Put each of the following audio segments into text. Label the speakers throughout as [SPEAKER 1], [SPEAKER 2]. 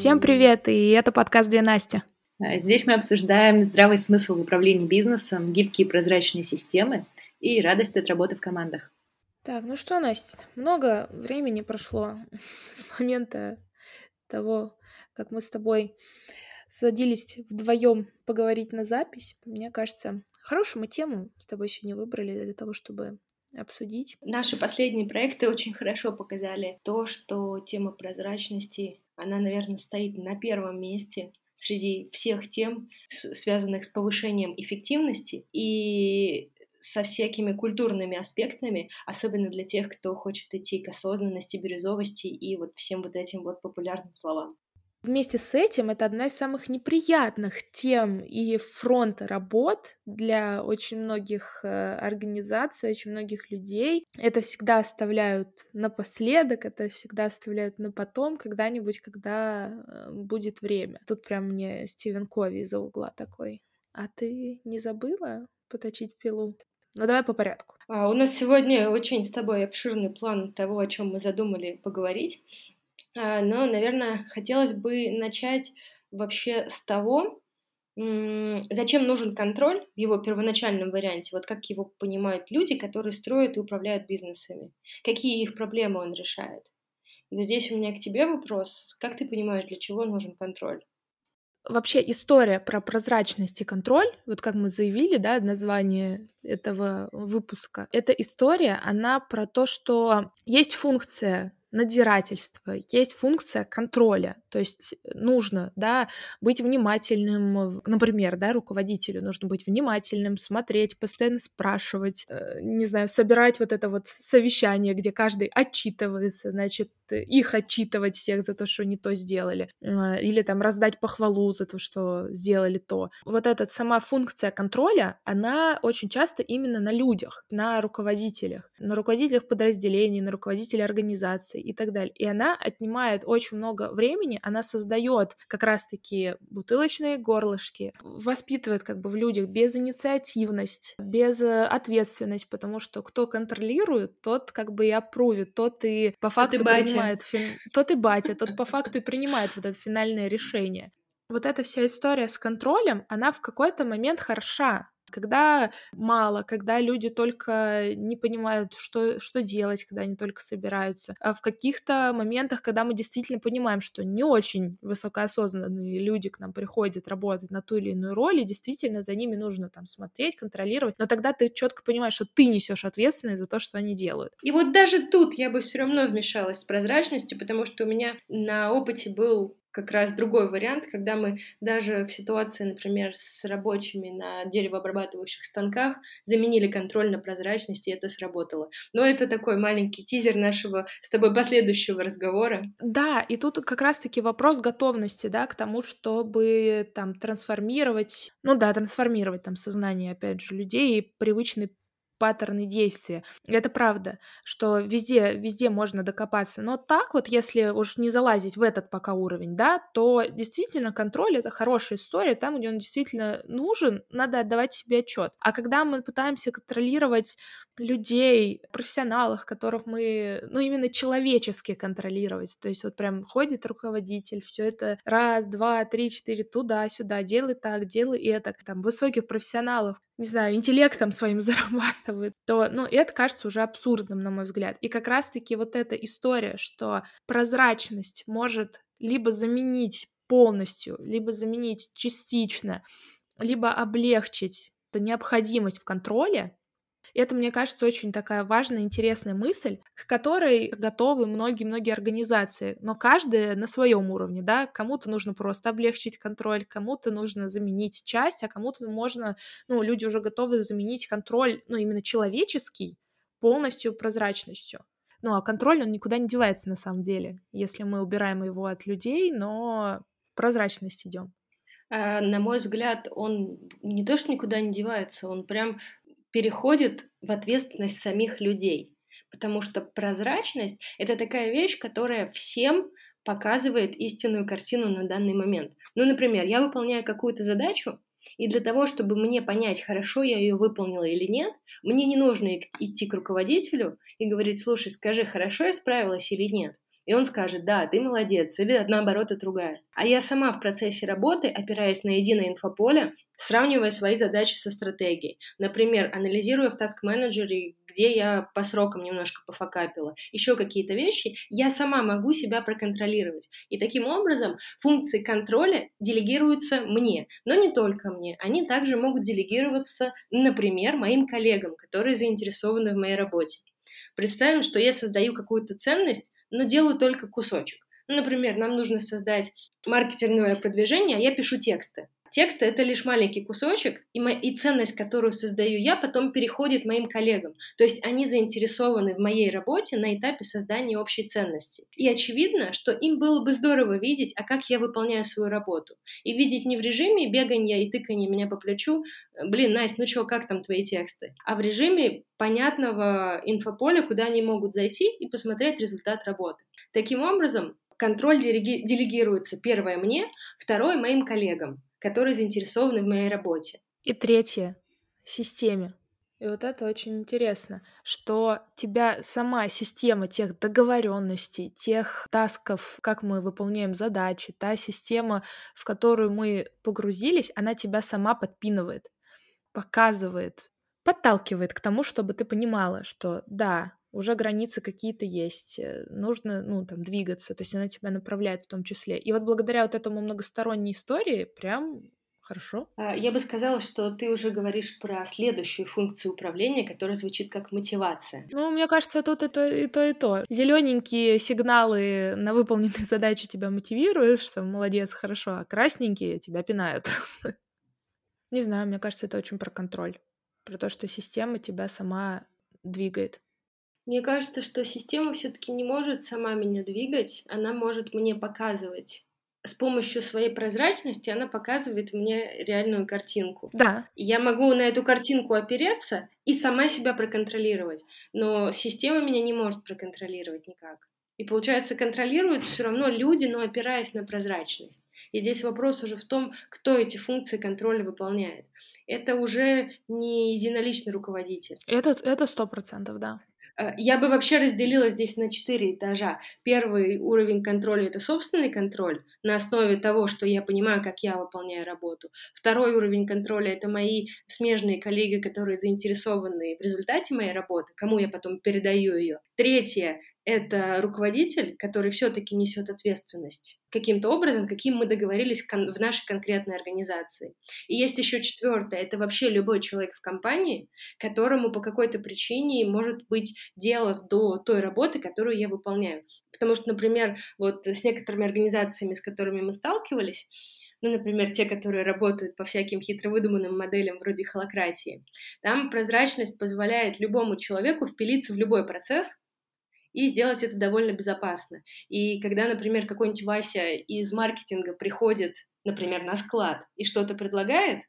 [SPEAKER 1] Всем привет, и это подкаст «Две Насти».
[SPEAKER 2] А, здесь мы обсуждаем здравый смысл в управлении бизнесом, гибкие прозрачные системы и радость от работы в командах.
[SPEAKER 1] Так, ну что, Настя, много времени прошло с момента того, как мы с тобой садились вдвоем поговорить на запись. Мне кажется, хорошую мы тему с тобой сегодня выбрали для того, чтобы обсудить.
[SPEAKER 2] Наши последние проекты очень хорошо показали то, что тема прозрачности, она, наверное, стоит на первом месте среди всех тем, связанных с повышением эффективности и со всякими культурными аспектами, особенно для тех, кто хочет идти к осознанности, бирюзовости и вот всем вот этим вот популярным словам.
[SPEAKER 1] Вместе с этим это одна из самых неприятных тем и фронта работ для очень многих э, организаций, очень многих людей. Это всегда оставляют напоследок, это всегда оставляют на потом, когда-нибудь, когда э, будет время. Тут прям мне Стивен Кови из-за угла такой. А ты не забыла поточить пилу? Ну давай по порядку.
[SPEAKER 2] А, у нас сегодня очень с тобой обширный план того, о чем мы задумали поговорить. А, но, наверное, хотелось бы начать вообще с того, зачем нужен контроль в его первоначальном варианте, вот как его понимают люди, которые строят и управляют бизнесами, какие их проблемы он решает. И вот здесь у меня к тебе вопрос, как ты понимаешь, для чего нужен контроль?
[SPEAKER 1] Вообще история про прозрачность и контроль, вот как мы заявили, да, название этого выпуска, эта история, она про то, что есть функция надзирательства, есть функция контроля, то есть нужно, да, быть внимательным, например, да, руководителю нужно быть внимательным, смотреть, постоянно спрашивать, э, не знаю, собирать вот это вот совещание, где каждый отчитывается, значит, их отчитывать всех за то, что не то сделали, э, или там раздать похвалу за то, что сделали то. Вот эта сама функция контроля, она очень часто именно на людях, на руководителях, на руководителях подразделений, на руководителях организаций, и так далее. И она отнимает очень много времени, она создает как раз-таки бутылочные горлышки, воспитывает как бы в людях безинициативность, без ответственность, потому что кто контролирует, тот как бы и опрувит, тот и по факту тот и принимает, фин... тот и батя, тот по факту и принимает вот это финальное решение. Вот эта вся история с контролем, она в какой-то момент хороша, когда мало, когда люди только не понимают, что, что делать, когда они только собираются. А в каких-то моментах, когда мы действительно понимаем, что не очень высокоосознанные люди к нам приходят работать на ту или иную роль, и действительно за ними нужно там смотреть, контролировать, но тогда ты четко понимаешь, что ты несешь ответственность за то, что они делают.
[SPEAKER 2] И вот даже тут я бы все равно вмешалась с прозрачностью, потому что у меня на опыте был как раз другой вариант, когда мы даже в ситуации, например, с рабочими на деревообрабатывающих станках заменили контроль на прозрачность, и это сработало. Но это такой маленький тизер нашего с тобой последующего разговора.
[SPEAKER 1] Да, и тут как раз-таки вопрос готовности, да, к тому, чтобы там трансформировать, ну да, трансформировать там сознание, опять же, людей и привычный паттерны действия. Это правда, что везде, везде можно докопаться. Но так вот, если уж не залазить в этот пока уровень, да, то действительно контроль — это хорошая история. Там, где он действительно нужен, надо отдавать себе отчет. А когда мы пытаемся контролировать людей, профессионалов, которых мы, ну, именно человечески контролировать, то есть вот прям ходит руководитель, все это раз, два, три, четыре, туда-сюда, делай так, делай это, там, высоких профессионалов, не знаю, интеллектом своим зарабатывают, то, ну, это кажется уже абсурдным, на мой взгляд. И как раз-таки вот эта история, что прозрачность может либо заменить полностью, либо заменить частично, либо облегчить необходимость в контроле, это, мне кажется, очень такая важная, интересная мысль, к которой готовы многие-многие организации, но каждая на своем уровне, да, кому-то нужно просто облегчить контроль, кому-то нужно заменить часть, а кому-то можно, ну, люди уже готовы заменить контроль, ну, именно человеческий, полностью прозрачностью. Ну, а контроль, он никуда не девается на самом деле, если мы убираем его от людей, но прозрачность идем.
[SPEAKER 2] А, на мой взгляд, он не то, что никуда не девается, он прям переходит в ответственность самих людей. Потому что прозрачность — это такая вещь, которая всем показывает истинную картину на данный момент. Ну, например, я выполняю какую-то задачу, и для того, чтобы мне понять, хорошо я ее выполнила или нет, мне не нужно идти к руководителю и говорить, слушай, скажи, хорошо я справилась или нет. И он скажет, да, ты молодец, или наоборот отругает. А я сама в процессе работы, опираясь на единое инфополе, сравнивая свои задачи со стратегией. Например, анализируя в Task Manager, где я по срокам немножко пофакапила, еще какие-то вещи, я сама могу себя проконтролировать. И таким образом функции контроля делегируются мне, но не только мне. Они также могут делегироваться, например, моим коллегам, которые заинтересованы в моей работе. Представим, что я создаю какую-то ценность, но делаю только кусочек. Ну, например, нам нужно создать маркетинговое продвижение, а я пишу тексты. Текст — это лишь маленький кусочек, и, мо- и ценность, которую создаю я, потом переходит моим коллегам. То есть они заинтересованы в моей работе на этапе создания общей ценности. И очевидно, что им было бы здорово видеть, а как я выполняю свою работу. И видеть не в режиме бегания и тыкания меня по плечу, блин, Настя, ну что, как там твои тексты? А в режиме понятного инфополя, куда они могут зайти и посмотреть результат работы. Таким образом, контроль делегируется первое мне, второе моим коллегам которые заинтересованы в моей работе.
[SPEAKER 1] И третье — системе. И вот это очень интересно, что тебя сама система тех договоренностей, тех тасков, как мы выполняем задачи, та система, в которую мы погрузились, она тебя сама подпинывает, показывает, подталкивает к тому, чтобы ты понимала, что да, уже границы какие-то есть, э, нужно, ну, там, двигаться, то есть она тебя направляет в том числе. И вот благодаря вот этому многосторонней истории прям хорошо.
[SPEAKER 2] А, я бы сказала, что ты уже говоришь про следующую функцию управления, которая звучит как мотивация.
[SPEAKER 1] Ну, мне кажется, тут и то, и то, и то. Зелененькие сигналы на выполненные задачи тебя мотивируют, что молодец, хорошо, а красненькие тебя пинают. Не знаю, мне кажется, это очень про контроль. Про то, что система тебя сама двигает.
[SPEAKER 2] Мне кажется, что система все-таки не может сама меня двигать, она может мне показывать. С помощью своей прозрачности она показывает мне реальную картинку.
[SPEAKER 1] Да.
[SPEAKER 2] Я могу на эту картинку опереться и сама себя проконтролировать, но система меня не может проконтролировать никак. И получается, контролируют все равно люди, но опираясь на прозрачность. И здесь вопрос уже в том, кто эти функции контроля выполняет. Это уже не единоличный руководитель.
[SPEAKER 1] Это сто процентов, да.
[SPEAKER 2] Э, я бы вообще разделила здесь на четыре этажа. Первый уровень контроля — это собственный контроль на основе того, что я понимаю, как я выполняю работу. Второй уровень контроля — это мои смежные коллеги, которые заинтересованы в результате моей работы, кому я потом передаю ее. Третье это руководитель, который все-таки несет ответственность каким-то образом, каким мы договорились в нашей конкретной организации. И есть еще четвертое, это вообще любой человек в компании, которому по какой-то причине может быть дело до той работы, которую я выполняю. Потому что, например, вот с некоторыми организациями, с которыми мы сталкивались, ну, например, те, которые работают по всяким хитро выдуманным моделям вроде холократии, там прозрачность позволяет любому человеку впилиться в любой процесс, и сделать это довольно безопасно. И когда, например, какой-нибудь Вася из маркетинга приходит, например, на склад и что-то предлагает,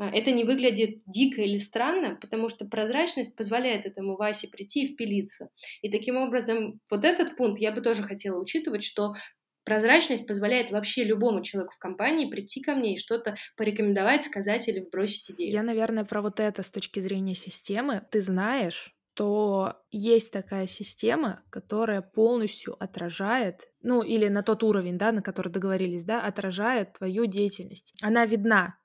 [SPEAKER 2] а, это не выглядит дико или странно, потому что прозрачность позволяет этому Васе прийти и впилиться. И таким образом, вот этот пункт я бы тоже хотела учитывать, что прозрачность позволяет вообще любому человеку в компании прийти ко мне и что-то порекомендовать, сказать или вбросить идею.
[SPEAKER 1] Я, наверное, про вот это с точки зрения системы. Ты знаешь, что есть такая система, которая полностью отражает, ну или на тот уровень, да, на который договорились, да, отражает твою деятельность. Она видна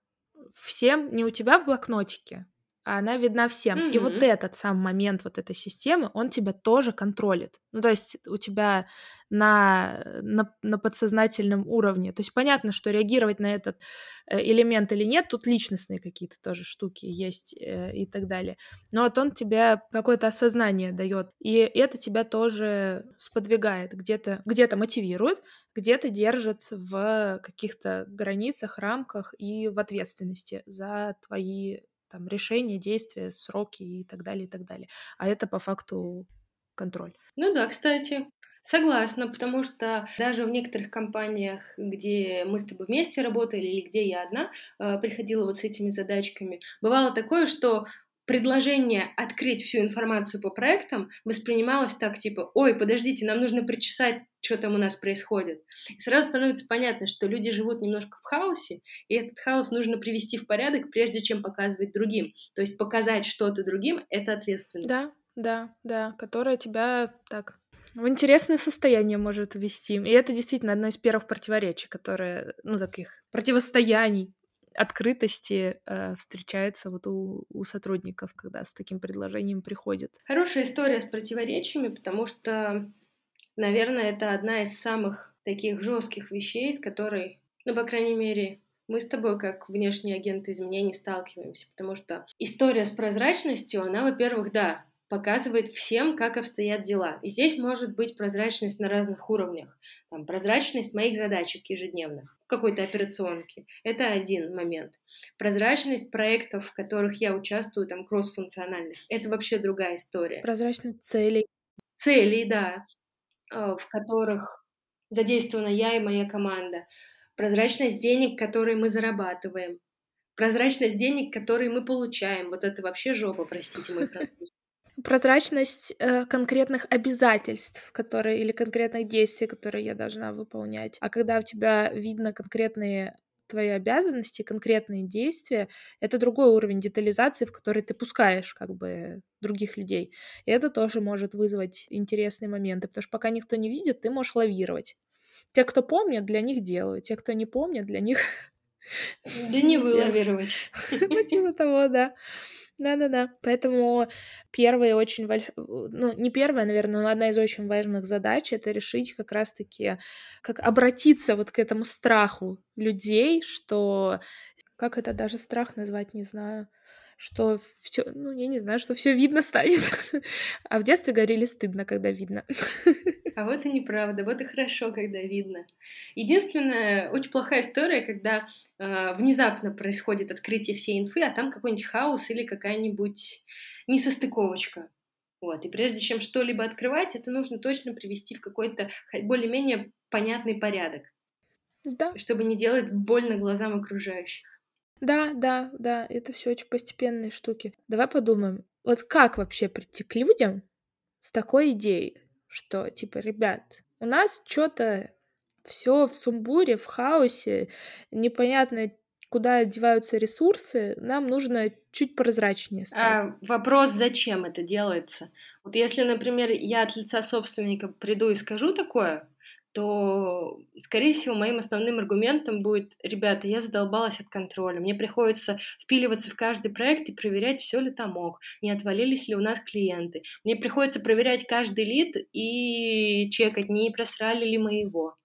[SPEAKER 1] всем, не у тебя в блокнотике, а она видна всем. Mm-hmm. И вот этот сам момент вот этой системы, он тебя тоже контролит. Ну, то есть у тебя на, на, на подсознательном уровне. То есть понятно, что реагировать на этот э, элемент или нет, тут личностные какие-то тоже штуки есть э, и так далее. Но вот он тебе какое-то осознание дает, и это тебя тоже сподвигает, где-то где мотивирует, где-то держит в каких-то границах, рамках и в ответственности за твои там, решения, действия, сроки и так далее, и так далее. А это по факту контроль.
[SPEAKER 2] Ну да, кстати, Согласна, потому что даже в некоторых компаниях, где мы с тобой вместе работали или где я одна э, приходила вот с этими задачками, бывало такое, что предложение открыть всю информацию по проектам воспринималось так, типа, ой, подождите, нам нужно причесать, что там у нас происходит. И сразу становится понятно, что люди живут немножко в хаосе, и этот хаос нужно привести в порядок, прежде чем показывать другим. То есть показать что-то другим — это ответственность.
[SPEAKER 1] Да, да, да, которая тебя так в интересное состояние может ввести. И это действительно одно из первых противоречий, которые, ну, таких противостояний открытости э, встречается вот у, у сотрудников, когда с таким предложением приходят.
[SPEAKER 2] Хорошая история с противоречиями, потому что, наверное, это одна из самых таких жестких вещей, с которой, ну, по крайней мере, мы с тобой, как внешние агенты изменений, сталкиваемся, потому что история с прозрачностью, она, во-первых, да, показывает всем, как обстоят дела. И здесь может быть прозрачность на разных уровнях. Там, прозрачность моих задачек ежедневных, какой-то операционки. Это один момент. Прозрачность проектов, в которых я участвую, там, кроссфункциональных. Это вообще другая история.
[SPEAKER 1] Прозрачность целей.
[SPEAKER 2] Целей, да, э, в которых задействована я и моя команда. Прозрачность денег, которые мы зарабатываем. Прозрачность денег, которые мы получаем. Вот это вообще жопа, простите мой французский
[SPEAKER 1] прозрачность э, конкретных обязательств, которые или конкретных действий, которые я должна выполнять. А когда у тебя видно конкретные твои обязанности, конкретные действия, это другой уровень детализации, в который ты пускаешь как бы других людей. И это тоже может вызвать интересные моменты, потому что пока никто не видит, ты можешь лавировать. Те, кто помнят, для них делают. Те, кто не помнят, для них...
[SPEAKER 2] Да не вылавировать.
[SPEAKER 1] Ну, типа того, да. Да-да-да. Поэтому первая очень больш... ну, не первая, наверное, но одна из очень важных задач — это решить как раз-таки, как обратиться вот к этому страху людей, что... Как это даже страх назвать, не знаю что все, ну, я не знаю, что все видно станет. А в детстве говорили стыдно, когда видно.
[SPEAKER 2] А вот и неправда, вот и хорошо, когда видно. Единственная очень плохая история, когда э, внезапно происходит открытие всей инфы, а там какой-нибудь хаос или какая-нибудь несостыковочка. Вот. И прежде чем что-либо открывать, это нужно точно привести в какой-то более-менее понятный порядок.
[SPEAKER 1] Да.
[SPEAKER 2] Чтобы не делать больно глазам окружающих.
[SPEAKER 1] Да, да, да, это все очень постепенные штуки. Давай подумаем, вот как вообще прийти к людям с такой идеей, что типа, ребят, у нас что-то все в сумбуре, в хаосе, непонятно, куда деваются ресурсы, нам нужно чуть прозрачнее стать.
[SPEAKER 2] А, вопрос, зачем это делается? Вот если, например, я от лица собственника приду и скажу такое, то, скорее всего, моим основным аргументом будет, ребята, я задолбалась от контроля, мне приходится впиливаться в каждый проект и проверять, все ли там ок, не отвалились ли у нас клиенты. Мне приходится проверять каждый лид и чекать, не просрали ли мы его.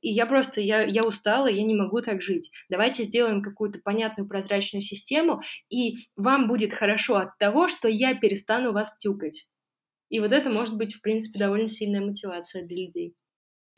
[SPEAKER 2] И я просто, я, я устала, я не могу так жить. Давайте сделаем какую-то понятную прозрачную систему, и вам будет хорошо от того, что я перестану вас тюкать. И вот это может быть, в принципе, довольно сильная мотивация для людей.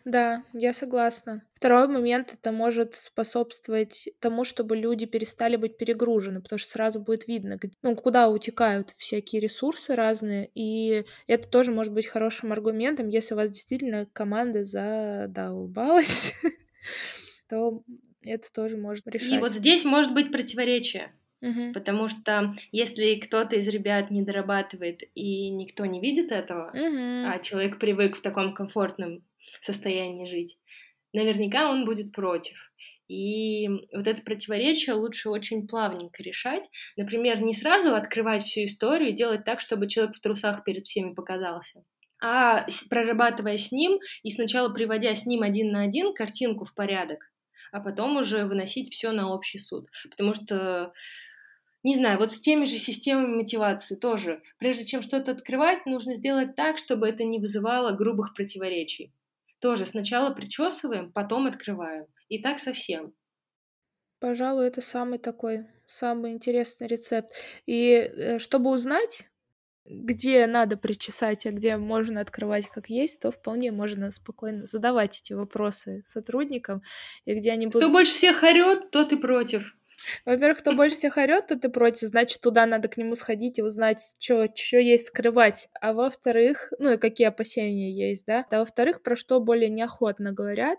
[SPEAKER 1] Да, я согласна. Второй момент это может способствовать тому, чтобы люди перестали быть перегружены, потому что сразу будет видно, ну, куда утекают всякие ресурсы разные, и это тоже может быть хорошим аргументом, если у вас действительно команда задолбалась, то это тоже может решать.
[SPEAKER 2] И вот здесь может быть противоречие. Угу. Потому что если кто-то из ребят не дорабатывает и никто не видит этого, угу. а человек привык в таком комфортном состоянии жить, наверняка он будет против. И вот это противоречие лучше очень плавненько решать. Например, не сразу открывать всю историю и делать так, чтобы человек в трусах перед всеми показался, а прорабатывая с ним и сначала приводя с ним один на один картинку в порядок, а потом уже выносить все на общий суд. Потому что не знаю, вот с теми же системами мотивации тоже. Прежде чем что-то открывать, нужно сделать так, чтобы это не вызывало грубых противоречий. Тоже сначала причесываем, потом открываем. И так совсем.
[SPEAKER 1] Пожалуй, это самый такой, самый интересный рецепт. И э, чтобы узнать, где надо причесать, а где можно открывать как есть, то вполне можно спокойно задавать эти вопросы сотрудникам, и где они
[SPEAKER 2] будут... Кто больше всех орет, тот и против.
[SPEAKER 1] Во-первых, кто больше всех орет, то ты против, значит, туда надо к нему сходить и узнать, что есть скрывать. А во-вторых, ну и какие опасения есть, да. А во-вторых, про что более неохотно говорят,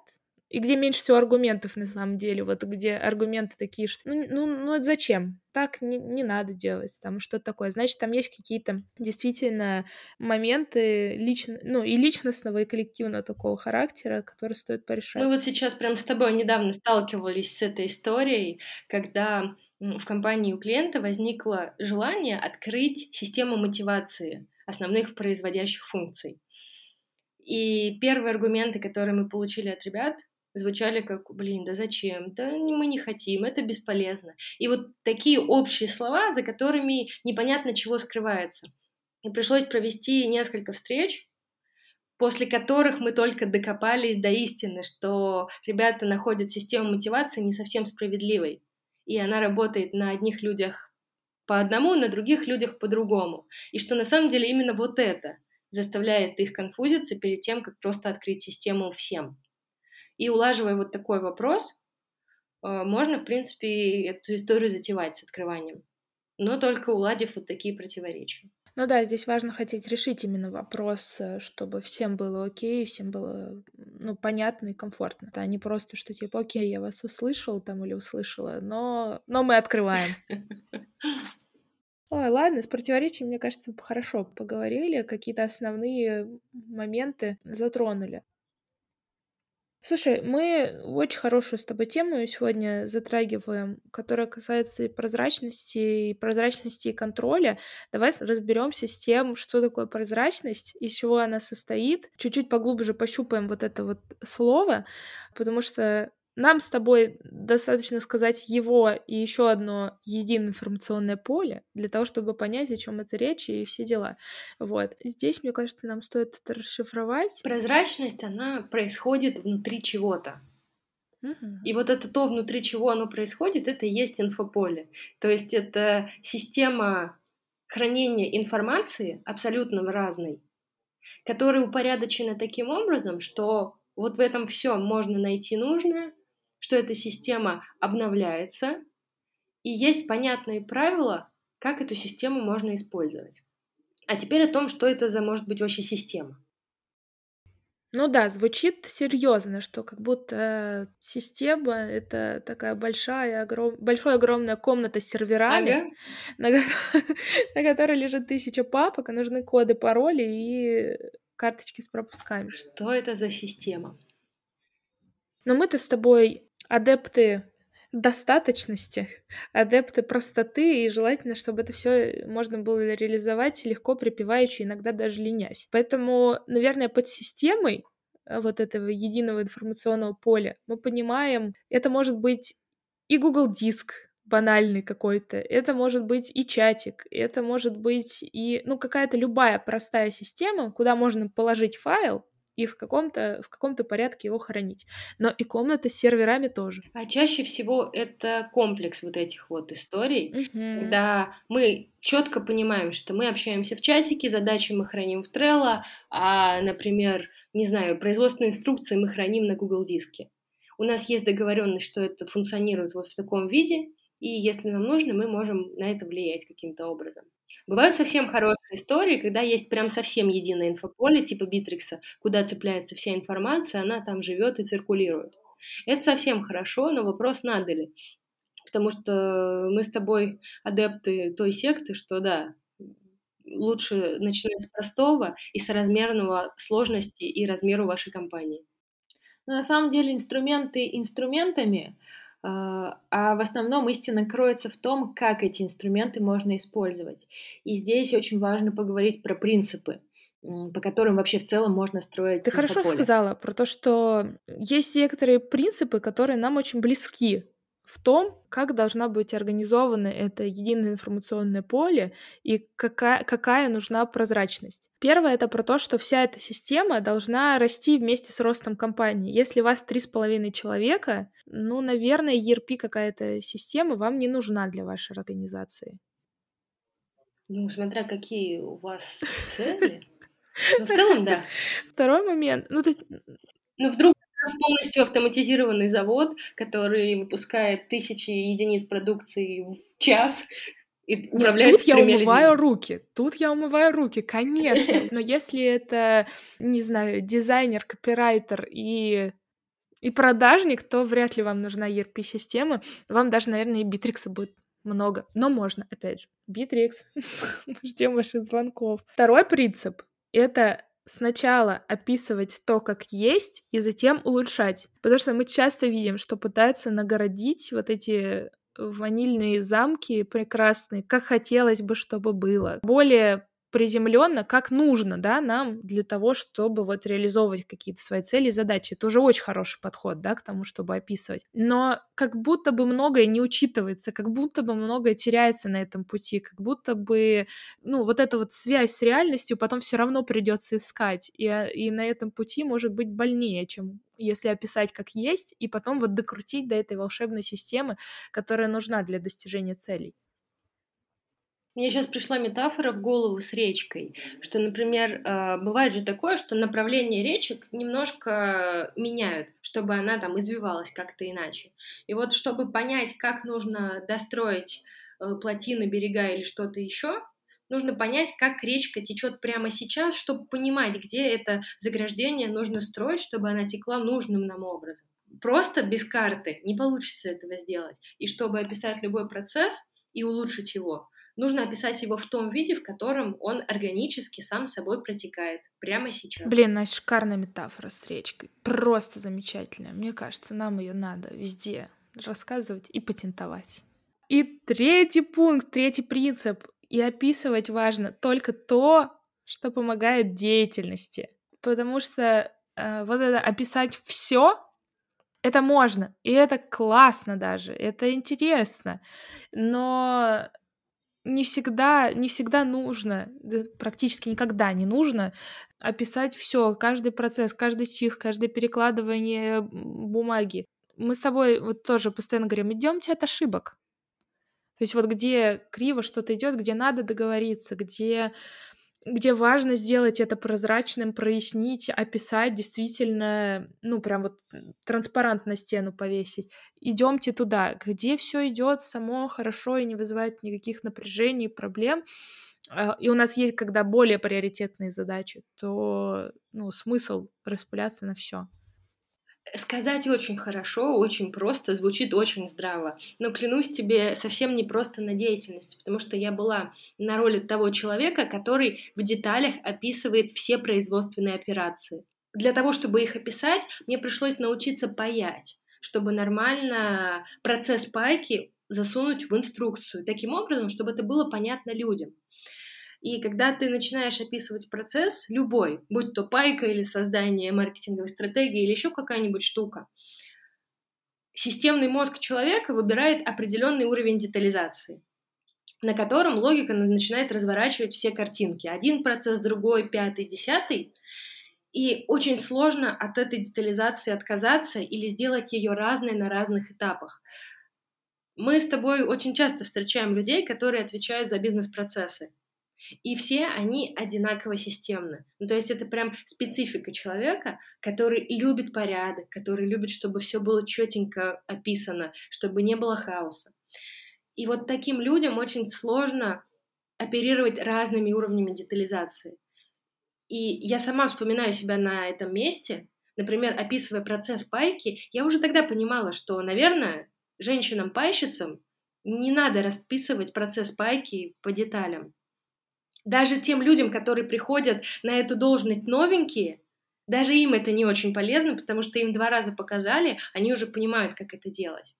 [SPEAKER 1] и где меньше всего аргументов на самом деле, вот где аргументы такие, что ну, ну, ну зачем? Так не, не надо делать, там что-то такое. Значит, там есть какие-то действительно моменты лично, ну и личностного, и коллективного такого характера, которые стоит порешать.
[SPEAKER 2] Мы вот сейчас прям с тобой недавно сталкивались с этой историей, когда в компании у клиента возникло желание открыть систему мотивации основных производящих функций. И первые аргументы, которые мы получили от ребят, звучали как, блин, да зачем? Да мы не хотим, это бесполезно. И вот такие общие слова, за которыми непонятно чего скрывается. И пришлось провести несколько встреч, после которых мы только докопались до истины, что ребята находят систему мотивации не совсем справедливой. И она работает на одних людях по одному, на других людях по-другому. И что на самом деле именно вот это заставляет их конфузиться перед тем, как просто открыть систему всем. И улаживая вот такой вопрос, э, можно, в принципе, эту историю затевать с открыванием, но только уладив вот такие противоречия.
[SPEAKER 1] Ну да, здесь важно хотеть решить именно вопрос, э, чтобы всем было окей, всем было ну, понятно и комфортно. А не просто, что типа, окей, я вас услышал там или услышала, но, но мы открываем. Ой, ладно, с противоречием, мне кажется, хорошо поговорили, какие-то основные моменты затронули. Слушай, мы очень хорошую с тобой тему сегодня затрагиваем, которая касается и прозрачности, и прозрачности и контроля. Давай разберемся с тем, что такое прозрачность, из чего она состоит. Чуть-чуть поглубже пощупаем вот это вот слово, потому что нам с тобой достаточно сказать его и еще одно единое информационное поле для того, чтобы понять, о чем это речь и все дела. Вот. Здесь, мне кажется, нам стоит это расшифровать.
[SPEAKER 2] Прозрачность, она происходит внутри чего-то.
[SPEAKER 1] Угу.
[SPEAKER 2] И вот это то, внутри чего оно происходит, это и есть инфополе. То есть это система хранения информации абсолютно разной, которая упорядочена таким образом, что вот в этом все можно найти нужное, что эта система обновляется, и есть понятные правила, как эту систему можно использовать. А теперь о том, что это за может быть вообще система.
[SPEAKER 1] Ну да, звучит серьезно, что как будто система это такая большая, огром... большая огромная комната с серверами,
[SPEAKER 2] ага.
[SPEAKER 1] на, на которой лежит тысяча папок, и нужны коды, пароли и карточки с пропусками.
[SPEAKER 2] Что это за система?
[SPEAKER 1] Но мы-то с тобой адепты достаточности, адепты простоты, и желательно, чтобы это все можно было реализовать легко, припеваючи, иногда даже ленясь. Поэтому, наверное, под системой э, вот этого единого информационного поля мы понимаем, это может быть и Google Диск, банальный какой-то, это может быть и чатик, это может быть и, ну, какая-то любая простая система, куда можно положить файл, и в каком-то в каком-то порядке его хранить. Но и комната с серверами тоже.
[SPEAKER 2] А чаще всего это комплекс вот этих вот историй,
[SPEAKER 1] угу.
[SPEAKER 2] когда мы четко понимаем, что мы общаемся в чатике, задачи мы храним в Trello, а, например, не знаю, производственные инструкции мы храним на Google диске. У нас есть договоренность, что это функционирует вот в таком виде, и если нам нужно, мы можем на это влиять каким-то образом. Бывают совсем хорошие истории, когда есть прям совсем единое инфополе типа Битрикса, куда цепляется вся информация, она там живет и циркулирует. Это совсем хорошо, но вопрос надо ли. Потому что мы с тобой адепты той секты, что да, лучше начинать с простого и соразмерного сложности и размеру вашей компании.
[SPEAKER 1] Но на самом деле инструменты инструментами, а, а в основном истина кроется в том, как эти инструменты можно использовать. И здесь очень важно поговорить про принципы по которым вообще в целом можно строить. Ты хорошо сказала про то, что есть некоторые принципы, которые нам очень близки в том, как должна быть организована это единое информационное поле и какая, какая нужна прозрачность. Первое — это про то, что вся эта система должна расти вместе с ростом компании. Если у вас три с половиной человека, ну, наверное, ERP какая-то система вам не нужна для вашей организации.
[SPEAKER 2] Ну, смотря какие у вас цели. Но в целом, да.
[SPEAKER 1] Второй момент. Ну, ты...
[SPEAKER 2] ну вдруг полностью автоматизированный завод, который выпускает тысячи единиц продукции в час, и
[SPEAKER 1] Нет, тут я умываю людьми. руки, тут я умываю руки, конечно. Но если это, не знаю, дизайнер, копирайтер и и продажник, то вряд ли вам нужна ERP-система. Вам даже, наверное, и Bittrex будет много. Но можно, опять же. Bittrex. Ждем ваших звонков. Второй принцип — это сначала описывать то, как есть, и затем улучшать. Потому что мы часто видим, что пытаются нагородить вот эти ванильные замки прекрасные, как хотелось бы, чтобы было. Более приземленно, как нужно, да, нам для того, чтобы вот реализовывать какие-то свои цели и задачи. Это уже очень хороший подход, да, к тому, чтобы описывать. Но как будто бы многое не учитывается, как будто бы многое теряется на этом пути, как будто бы, ну, вот эта вот связь с реальностью потом все равно придется искать, и, а, и на этом пути может быть больнее, чем если описать как есть, и потом вот докрутить до этой волшебной системы, которая нужна для достижения целей.
[SPEAKER 2] Мне сейчас пришла метафора в голову с речкой, что, например, э, бывает же такое, что направление речек немножко меняют, чтобы она там извивалась как-то иначе. И вот чтобы понять, как нужно достроить э, плотины, берега или что-то еще, нужно понять, как речка течет прямо сейчас, чтобы понимать, где это заграждение нужно строить, чтобы она текла нужным нам образом. Просто без карты не получится этого сделать. И чтобы описать любой процесс и улучшить его, нужно описать его в том виде, в котором он органически сам собой протекает прямо сейчас.
[SPEAKER 1] Блин, Настя, шикарная метафора с речкой. Просто замечательная. Мне кажется, нам ее надо везде рассказывать и патентовать. И третий пункт, третий принцип. И описывать важно только то, что помогает деятельности. Потому что э, вот это описать все, это можно, и это классно даже, это интересно. Но не всегда, не всегда нужно, практически никогда не нужно описать все, каждый процесс, каждый чих, каждое перекладывание бумаги. Мы с тобой вот тоже постоянно говорим, идемте от ошибок. То есть вот где криво что-то идет, где надо договориться, где где важно сделать это прозрачным, прояснить, описать действительно, ну, прям вот транспарант на стену повесить. Идемте туда, где все идет само хорошо и не вызывает никаких напряжений, проблем. А, и у нас есть, когда более приоритетные задачи, то ну, смысл распыляться на все.
[SPEAKER 2] Сказать очень хорошо, очень просто, звучит очень здраво. Но клянусь тебе, совсем не просто на деятельности, потому что я была на роли того человека, который в деталях описывает все производственные операции. Для того, чтобы их описать, мне пришлось научиться паять, чтобы нормально процесс пайки засунуть в инструкцию, таким образом, чтобы это было понятно людям. И когда ты начинаешь описывать процесс, любой, будь то пайка или создание маркетинговой стратегии или еще какая-нибудь штука, системный мозг человека выбирает определенный уровень детализации, на котором логика начинает разворачивать все картинки. Один процесс, другой, пятый, десятый. И очень сложно от этой детализации отказаться или сделать ее разной на разных этапах. Мы с тобой очень часто встречаем людей, которые отвечают за бизнес-процессы. И все они одинаково системны. Ну, то есть это прям специфика человека, который любит порядок, который любит, чтобы все было четенько описано, чтобы не было хаоса. И вот таким людям очень сложно оперировать разными уровнями детализации. И я сама вспоминаю себя на этом месте, например, описывая процесс пайки, я уже тогда понимала, что, наверное, женщинам-пайщицам не надо расписывать процесс пайки по деталям даже тем людям, которые приходят на эту должность новенькие, даже им это не очень полезно, потому что им два раза показали, они уже понимают, как это делать.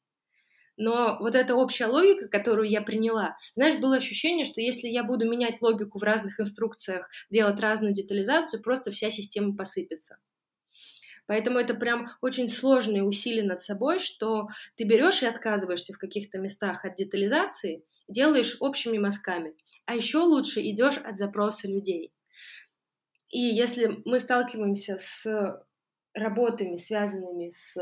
[SPEAKER 2] Но вот эта общая логика, которую я приняла, знаешь, было ощущение, что если я буду менять логику в разных инструкциях, делать разную детализацию, просто вся система посыпется. Поэтому это прям очень сложные усилия над собой, что ты берешь и отказываешься в каких-то местах от детализации, делаешь общими мазками а еще лучше идешь от запроса людей. И если мы сталкиваемся с работами, связанными с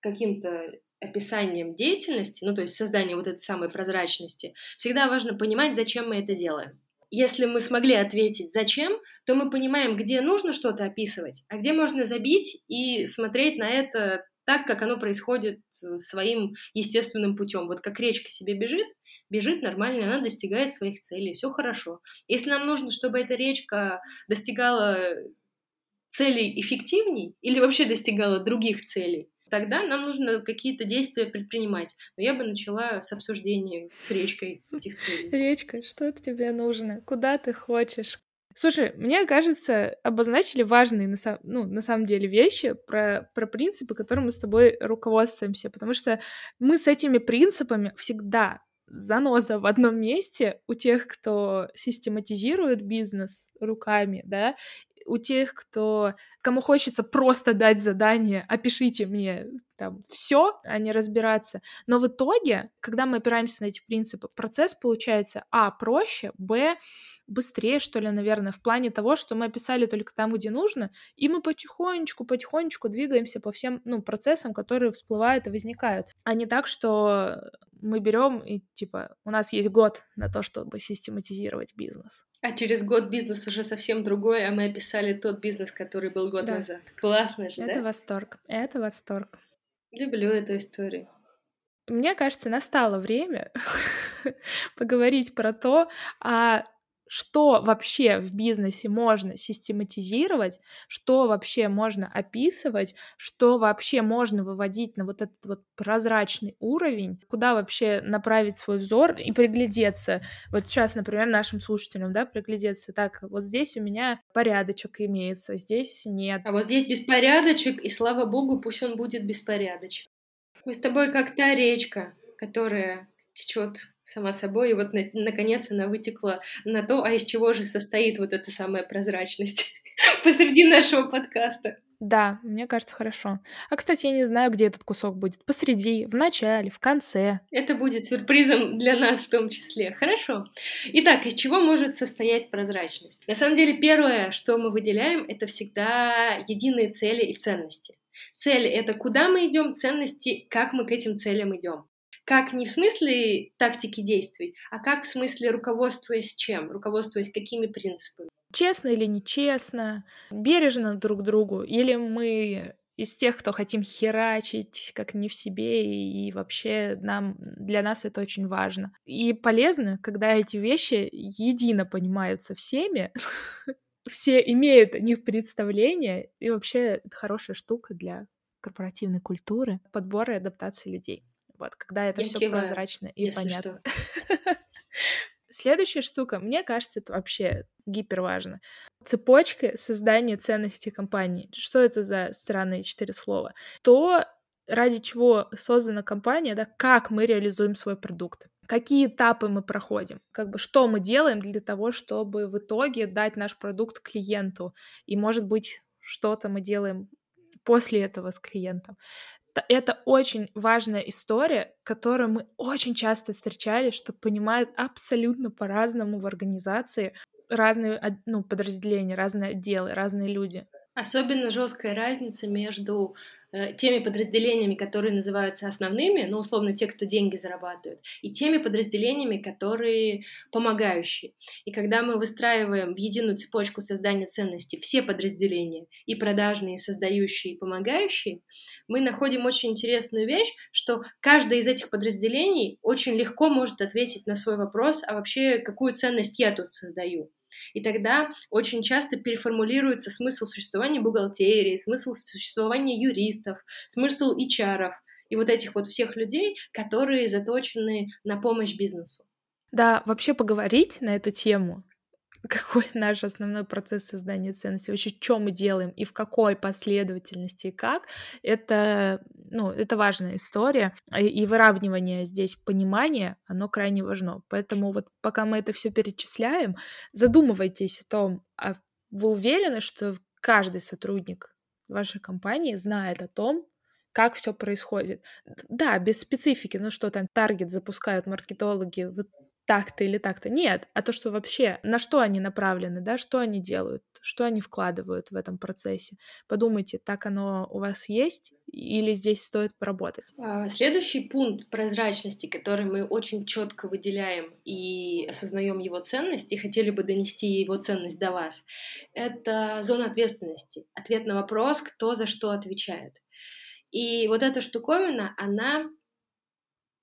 [SPEAKER 2] каким-то описанием деятельности, ну то есть созданием вот этой самой прозрачности, всегда важно понимать, зачем мы это делаем. Если мы смогли ответить «зачем», то мы понимаем, где нужно что-то описывать, а где можно забить и смотреть на это так, как оно происходит своим естественным путем. Вот как речка себе бежит, бежит нормально, она достигает своих целей, все хорошо. Если нам нужно, чтобы эта речка достигала целей эффективней или вообще достигала других целей, тогда нам нужно какие-то действия предпринимать. Но я бы начала с обсуждения с речкой этих целей.
[SPEAKER 1] Речка, что тебе нужно? Куда ты хочешь? Слушай, мне кажется, обозначили важные на, сам, ну, на самом деле вещи про, про принципы, которым мы с тобой руководствуемся, потому что мы с этими принципами всегда заноза в одном месте у тех, кто систематизирует бизнес руками, да, у тех, кто кому хочется просто дать задание, опишите мне там все, а не разбираться. Но в итоге, когда мы опираемся на эти принципы, процесс получается а проще, б быстрее, что ли, наверное, в плане того, что мы описали только там, где нужно, и мы потихонечку, потихонечку двигаемся по всем, ну, процессам, которые всплывают и возникают. А не так, что мы берем и, типа, у нас есть год на то, чтобы систематизировать бизнес.
[SPEAKER 2] А через год бизнес уже совсем другой, а мы описали тот бизнес, который был год да. назад. Классно же,
[SPEAKER 1] Это
[SPEAKER 2] да?
[SPEAKER 1] восторг. Это восторг.
[SPEAKER 2] Люблю эту историю.
[SPEAKER 1] Мне кажется, настало время поговорить про то, а что вообще в бизнесе можно систематизировать, что вообще можно описывать, что вообще можно выводить на вот этот вот прозрачный уровень, куда вообще направить свой взор и приглядеться. Вот сейчас, например, нашим слушателям, да, приглядеться. Так, вот здесь у меня порядочек имеется, здесь нет.
[SPEAKER 2] А вот здесь беспорядочек, и слава богу, пусть он будет беспорядочен. Мы с тобой как та речка, которая течет сама собой, и вот на, наконец она вытекла на то, а из чего же состоит вот эта самая прозрачность посреди нашего подкаста.
[SPEAKER 1] Да, мне кажется, хорошо. А, кстати, я не знаю, где этот кусок будет. Посреди, в начале, в конце.
[SPEAKER 2] Это будет сюрпризом для нас в том числе. Хорошо. Итак, из чего может состоять прозрачность? На самом деле, первое, что мы выделяем, это всегда единые цели и ценности. Цель — это куда мы идем, ценности — как мы к этим целям идем. Как не в смысле тактики действий, а как в смысле руководствуясь чем, руководствуясь какими принципами.
[SPEAKER 1] Честно или нечестно, бережно друг другу, или мы из тех, кто хотим херачить, как не в себе, и, и вообще нам, для нас это очень важно. И полезно, когда эти вещи едино понимаются всеми, все имеют о них представление, и вообще это хорошая штука для корпоративной культуры, подбора и адаптации людей. Вот, когда это все прозрачно и понятно. Следующая штука, мне кажется, это вообще гипер важно. Цепочка создания ценностей компании. Что это за странные четыре слова? То, ради чего создана компания, да, как мы реализуем свой продукт, какие этапы мы проходим, как бы что мы делаем для того, чтобы в итоге дать наш продукт клиенту, и, может быть, что-то мы делаем после этого с клиентом это очень важная история, которую мы очень часто встречали, что понимают абсолютно по-разному в организации разные ну, подразделения, разные отделы, разные люди.
[SPEAKER 2] Особенно жесткая разница между теми подразделениями, которые называются основными, ну, условно, те, кто деньги зарабатывают, и теми подразделениями, которые помогающие. И когда мы выстраиваем в единую цепочку создания ценностей все подразделения, и продажные, и создающие, и помогающие, мы находим очень интересную вещь, что каждое из этих подразделений очень легко может ответить на свой вопрос, а вообще какую ценность я тут создаю. И тогда очень часто переформулируется смысл существования бухгалтерии, смысл существования юристов, смысл HR и вот этих вот всех людей, которые заточены на помощь бизнесу.
[SPEAKER 1] Да, вообще поговорить на эту тему какой наш основной процесс создания ценностей, вообще что мы делаем и в какой последовательности и как, это, ну, это важная история. И выравнивание здесь понимания, оно крайне важно. Поэтому вот пока мы это все перечисляем, задумывайтесь о том, а вы уверены, что каждый сотрудник вашей компании знает о том, как все происходит. Да, без специфики, ну что там, таргет запускают маркетологи, вот так-то или так-то. Нет, а то, что вообще, на что они направлены, да, что они делают, что они вкладывают в этом процессе. Подумайте, так оно у вас есть или здесь стоит поработать?
[SPEAKER 2] А, следующий пункт прозрачности, который мы очень четко выделяем и осознаем его ценность, и хотели бы донести его ценность до вас, это зона ответственности. Ответ на вопрос, кто за что отвечает. И вот эта штуковина, она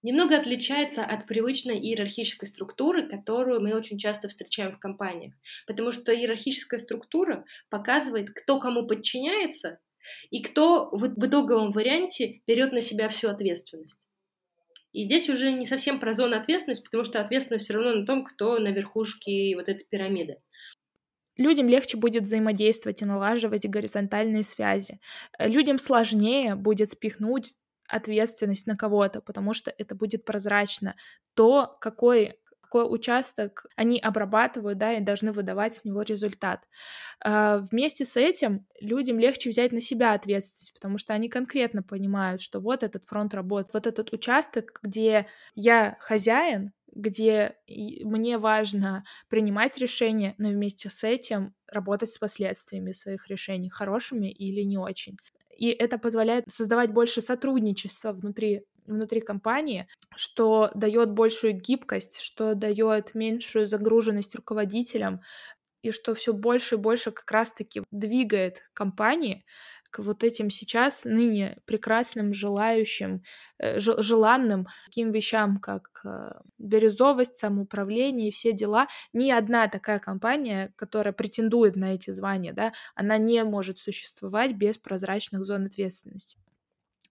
[SPEAKER 2] немного отличается от привычной иерархической структуры, которую мы очень часто встречаем в компаниях. Потому что иерархическая структура показывает, кто кому подчиняется и кто в итоговом варианте берет на себя всю ответственность. И здесь уже не совсем про зону ответственности, потому что ответственность все равно на том, кто на верхушке вот этой пирамиды.
[SPEAKER 1] Людям легче будет взаимодействовать и налаживать горизонтальные связи. Людям сложнее будет спихнуть ответственность на кого-то, потому что это будет прозрачно. То, какой какой участок они обрабатывают, да, и должны выдавать с него результат. А, вместе с этим людям легче взять на себя ответственность, потому что они конкретно понимают, что вот этот фронт работ, вот этот участок, где я хозяин, где мне важно принимать решения, но вместе с этим работать с последствиями своих решений, хорошими или не очень. И это позволяет создавать больше сотрудничества внутри внутри компании, что дает большую гибкость, что дает меньшую загруженность руководителям, и что все больше и больше как раз-таки двигает компании вот этим сейчас ныне прекрасным, желающим, э, желанным таким вещам, как э, бирюзовость, самоуправление и все дела. Ни одна такая компания, которая претендует на эти звания, да, она не может существовать без прозрачных зон ответственности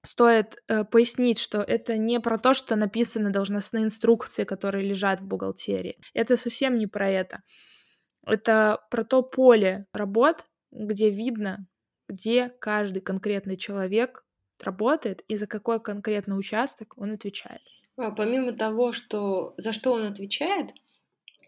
[SPEAKER 1] стоит э, пояснить, что это не про то, что написаны должностные инструкции, которые лежат в бухгалтерии. Это совсем не про это. Это про то поле работ, где видно, где каждый конкретный человек работает и за какой конкретный участок он отвечает.
[SPEAKER 2] А помимо того, что за что он отвечает,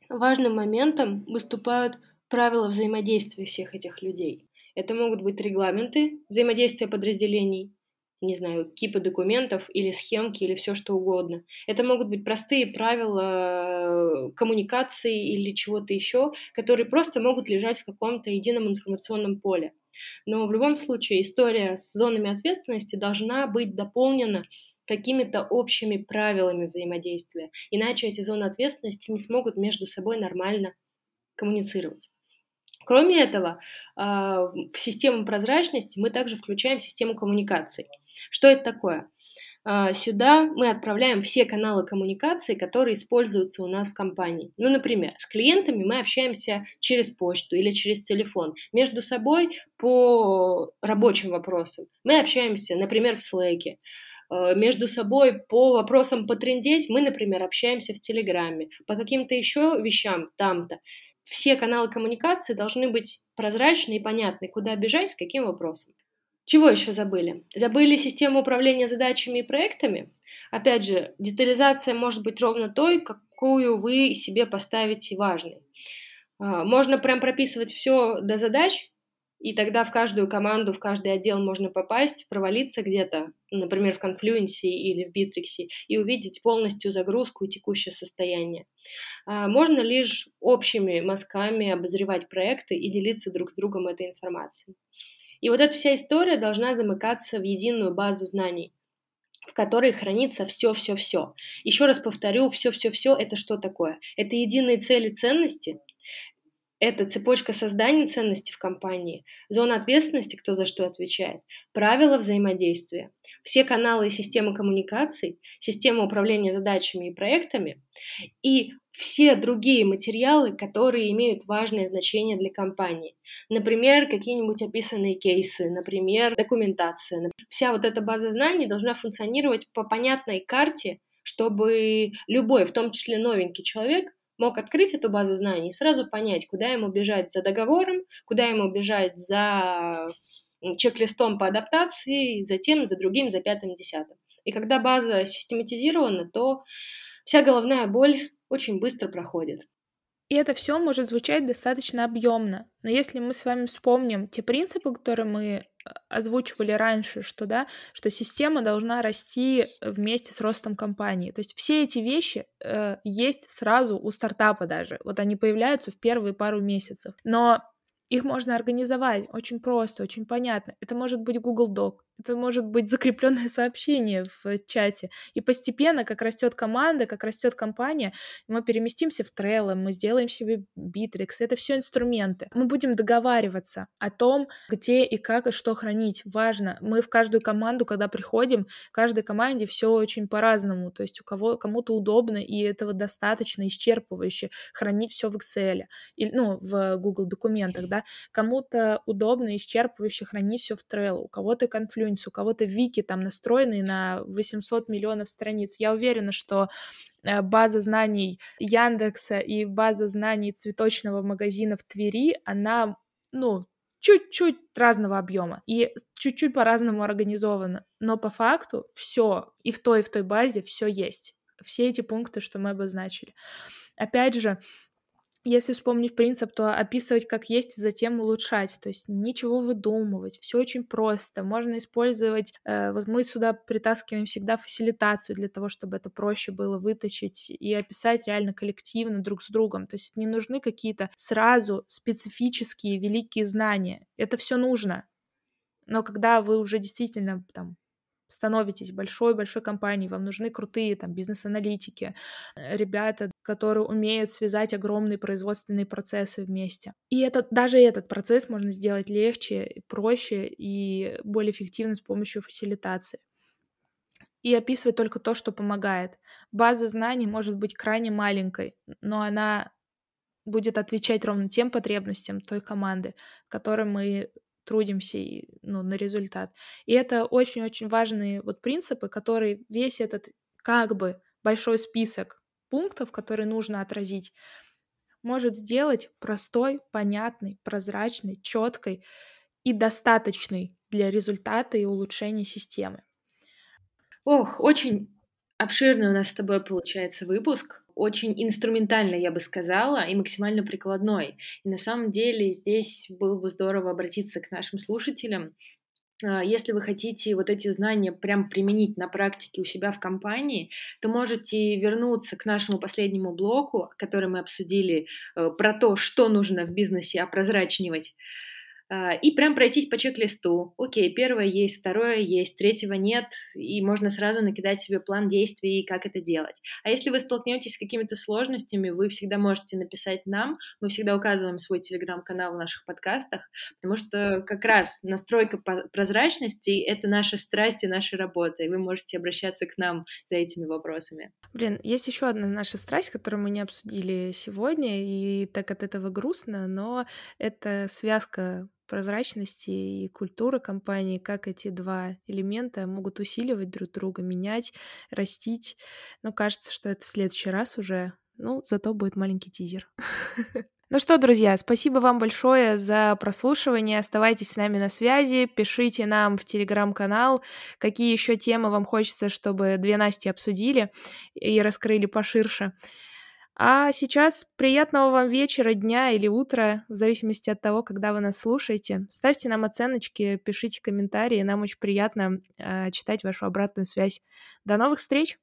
[SPEAKER 2] важным моментом выступают правила взаимодействия всех этих людей. Это могут быть регламенты взаимодействия подразделений, не знаю, кипы документов или схемки или все что угодно. Это могут быть простые правила коммуникации или чего-то еще, которые просто могут лежать в каком-то едином информационном поле. Но в любом случае история с зонами ответственности должна быть дополнена какими-то общими правилами взаимодействия. Иначе эти зоны ответственности не смогут между собой нормально коммуницировать. Кроме этого, а, в систему прозрачности мы также включаем систему коммуникаций. Что это такое? А, сюда мы отправляем все каналы коммуникации, которые используются у нас в компании. Ну, например, с клиентами мы общаемся через почту или через телефон. Между собой по рабочим вопросам мы общаемся, например, в Slack. А, между собой по вопросам потрендеть мы, например, общаемся в Телеграме. По каким-то еще вещам там-то все каналы коммуникации должны быть прозрачны и понятны, куда бежать, с каким вопросом. Чего еще забыли? Забыли систему управления задачами и проектами? Опять же, детализация может быть ровно той, какую вы себе поставите важной. А, можно прям прописывать все до задач, и тогда в каждую команду, в каждый отдел можно попасть, провалиться где-то, например, в Confluence или в Bittrex, и увидеть полностью загрузку и текущее состояние. А, можно лишь общими мазками обозревать проекты и делиться друг с другом этой информацией. И вот эта вся история должна замыкаться в единую базу знаний, в которой хранится все-все-все. Еще раз повторю, все-все-все это что такое? Это единые цели ценности, это цепочка создания ценности в компании, зона ответственности, кто за что отвечает, правила взаимодействия, все каналы и системы коммуникаций, система управления задачами и проектами и все другие материалы, которые имеют важное значение для компании. Например, какие-нибудь описанные кейсы, например, документация. Вся вот эта база знаний должна функционировать по понятной карте, чтобы любой, в том числе новенький человек, мог открыть эту базу знаний и сразу понять, куда ему бежать за договором, куда ему бежать за чек-листом по адаптации, затем за другим, за пятым, десятым. И когда база систематизирована, то вся головная боль очень быстро проходит.
[SPEAKER 1] И это все может звучать достаточно объемно. Но если мы с вами вспомним те принципы, которые мы э, озвучивали раньше, что да, что система должна расти вместе с ростом компании. То есть все эти вещи э, есть сразу у стартапа даже. Вот они появляются в первые пару месяцев. Но их можно организовать очень просто, очень понятно. Это может быть Google Doc, это может быть закрепленное сообщение в чате. И постепенно, как растет команда, как растет компания, мы переместимся в Trello, мы сделаем себе Bittrex. Это все инструменты. Мы будем договариваться о том, где и как и что хранить. Важно. Мы в каждую команду, когда приходим, в каждой команде все очень по-разному. То есть у кого кому-то удобно, и этого достаточно исчерпывающе хранить все в Excel, или, ну, в Google документах, да. Кому-то удобно исчерпывающе хранить все в Trello, у кого-то конфликт Confluence, у кого-то вики там настроенные на 800 миллионов страниц. Я уверена, что э, база знаний Яндекса и база знаний цветочного магазина в Твери, она, ну, чуть-чуть разного объема и чуть-чуть по-разному организовано, но по факту все и в той, и в той базе все есть. Все эти пункты, что мы обозначили. Опять же, если вспомнить принцип, то описывать как есть и затем улучшать. То есть ничего выдумывать, все очень просто. Можно использовать, э, вот мы сюда притаскиваем всегда фасилитацию для того, чтобы это проще было выточить и описать реально коллективно друг с другом. То есть не нужны какие-то сразу специфические великие знания. Это все нужно. Но когда вы уже действительно там становитесь большой-большой компанией, вам нужны крутые там бизнес-аналитики, э, ребята, которые умеют связать огромные производственные процессы вместе. И этот, даже этот процесс можно сделать легче, проще и более эффективно с помощью фасилитации. И описывать только то, что помогает. База знаний может быть крайне маленькой, но она будет отвечать ровно тем потребностям той команды, которой мы трудимся и, ну, на результат. И это очень-очень важные вот принципы, которые весь этот как бы большой список пунктов, которые нужно отразить, может сделать простой, понятный, прозрачный, четкой и достаточный для результата и улучшения системы.
[SPEAKER 2] Ох, очень обширный у нас с тобой получается выпуск очень инструментальный, я бы сказала, и максимально прикладной. И на самом деле здесь было бы здорово обратиться к нашим слушателям. А, если вы хотите вот эти знания прям применить на практике у себя в компании, то можете вернуться к нашему последнему блоку, который мы обсудили, э, про то, что нужно в бизнесе опрозрачнивать. А, и прям пройтись по чек-листу. Окей, первое есть, второе есть, третьего нет, и можно сразу накидать себе план действий, как это делать. А если вы столкнетесь с какими-то сложностями, вы всегда можете написать нам, мы всегда указываем свой телеграм-канал в наших подкастах, потому что как раз настройка прозрачности — это наша страсть и наша работа, и вы можете обращаться к нам за этими вопросами.
[SPEAKER 1] Блин, есть еще одна наша страсть, которую мы не обсудили сегодня, и так от этого грустно, но это связка прозрачности и культуры компании, как эти два элемента могут усиливать друг друга, менять, растить. Но кажется, что это в следующий раз уже. Ну, зато будет маленький тизер. Ну что, друзья, спасибо вам большое за прослушивание. Оставайтесь с нами на связи, пишите нам в телеграм-канал, какие еще темы вам хочется, чтобы две Насти обсудили и раскрыли поширше. А сейчас приятного вам вечера, дня или утра, в зависимости от того, когда вы нас слушаете. Ставьте нам оценочки, пишите комментарии, нам очень приятно э, читать вашу обратную связь. До новых встреч!